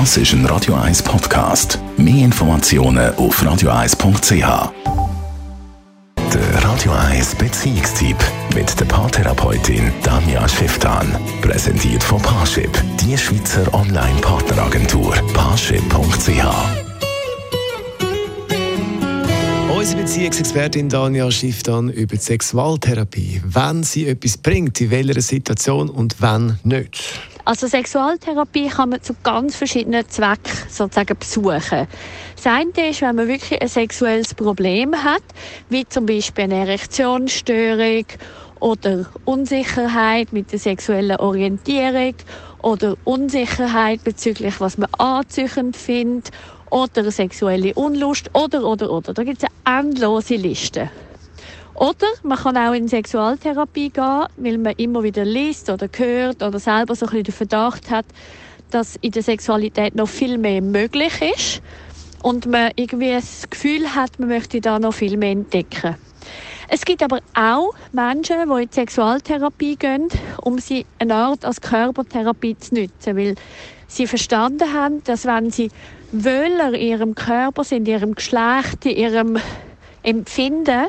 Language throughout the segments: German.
Das ist ein Radio 1 Podcast. Mehr Informationen auf radio1.ch. Der Radio 1 Beziehungstyp mit der Paartherapeutin Danja Schifftan. Präsentiert von Paarship, die Schweizer Online-Partneragentur. Paarship.ch. Unsere Beziehungsexpertin Danja Schifftan über die Sexualtherapie. Wenn sie etwas bringt, in welcher Situation und wann nicht. Also Sexualtherapie kann man zu ganz verschiedenen Zwecken sozusagen besuchen. Das eine ist, wenn man wirklich ein sexuelles Problem hat, wie zum Beispiel eine Erektionsstörung oder Unsicherheit mit der sexuellen Orientierung oder Unsicherheit bezüglich, was man anziehend findet oder sexuelle Unlust oder, oder, oder. Da gibt es eine endlose Liste. Oder man kann auch in Sexualtherapie gehen, weil man immer wieder liest oder hört oder selber so ein bisschen den Verdacht hat, dass in der Sexualität noch viel mehr möglich ist und man irgendwie das Gefühl hat, man möchte da noch viel mehr entdecken. Es gibt aber auch Menschen, die in die Sexualtherapie gehen, um sie eine Art als Körpertherapie zu nutzen, weil sie verstanden haben, dass wenn sie wöhler in ihrem Körper sind, in ihrem Geschlecht, in ihrem Empfinden,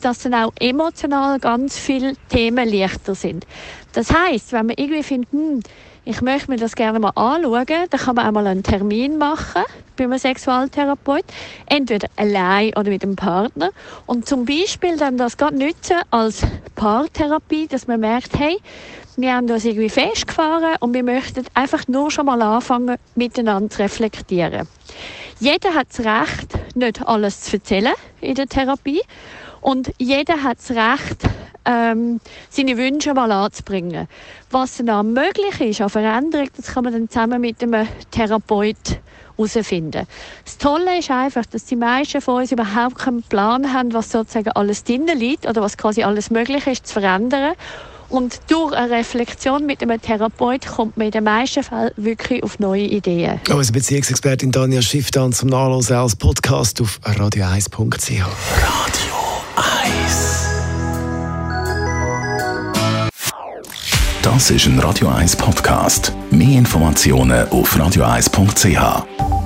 dass dann auch emotional ganz viele Themen leichter sind. Das heißt, wenn man irgendwie findet, hm, ich möchte mir das gerne mal anschauen, dann kann man auch mal einen Termin machen bei einem Sexualtherapeut, entweder allein oder mit einem Partner und zum Beispiel dann das gerade nutzen als Paartherapie, dass man merkt, hey, wir haben uns irgendwie festgefahren und wir möchten einfach nur schon mal anfangen, miteinander zu reflektieren. Jeder hat das Recht, nicht alles zu erzählen in der Therapie und jeder hat das Recht, ähm, seine Wünsche mal anzubringen. Was dann möglich ist an Veränderung, das kann man dann zusammen mit einem Therapeut herausfinden. Das Tolle ist einfach, dass die meisten von uns überhaupt keinen Plan haben, was sozusagen alles drinnen liegt oder was quasi alles möglich ist zu verändern. Und durch eine Reflexion mit einem Therapeut kommt man in den meisten Fällen wirklich auf neue Ideen. Unsere Beziehungsexpertin Daniel Schifftan zum Nachlesen als Podcast auf radio1.ch. Radio 1. Das ist ein Radio 1 Podcast. Mehr Informationen auf radio1.ch.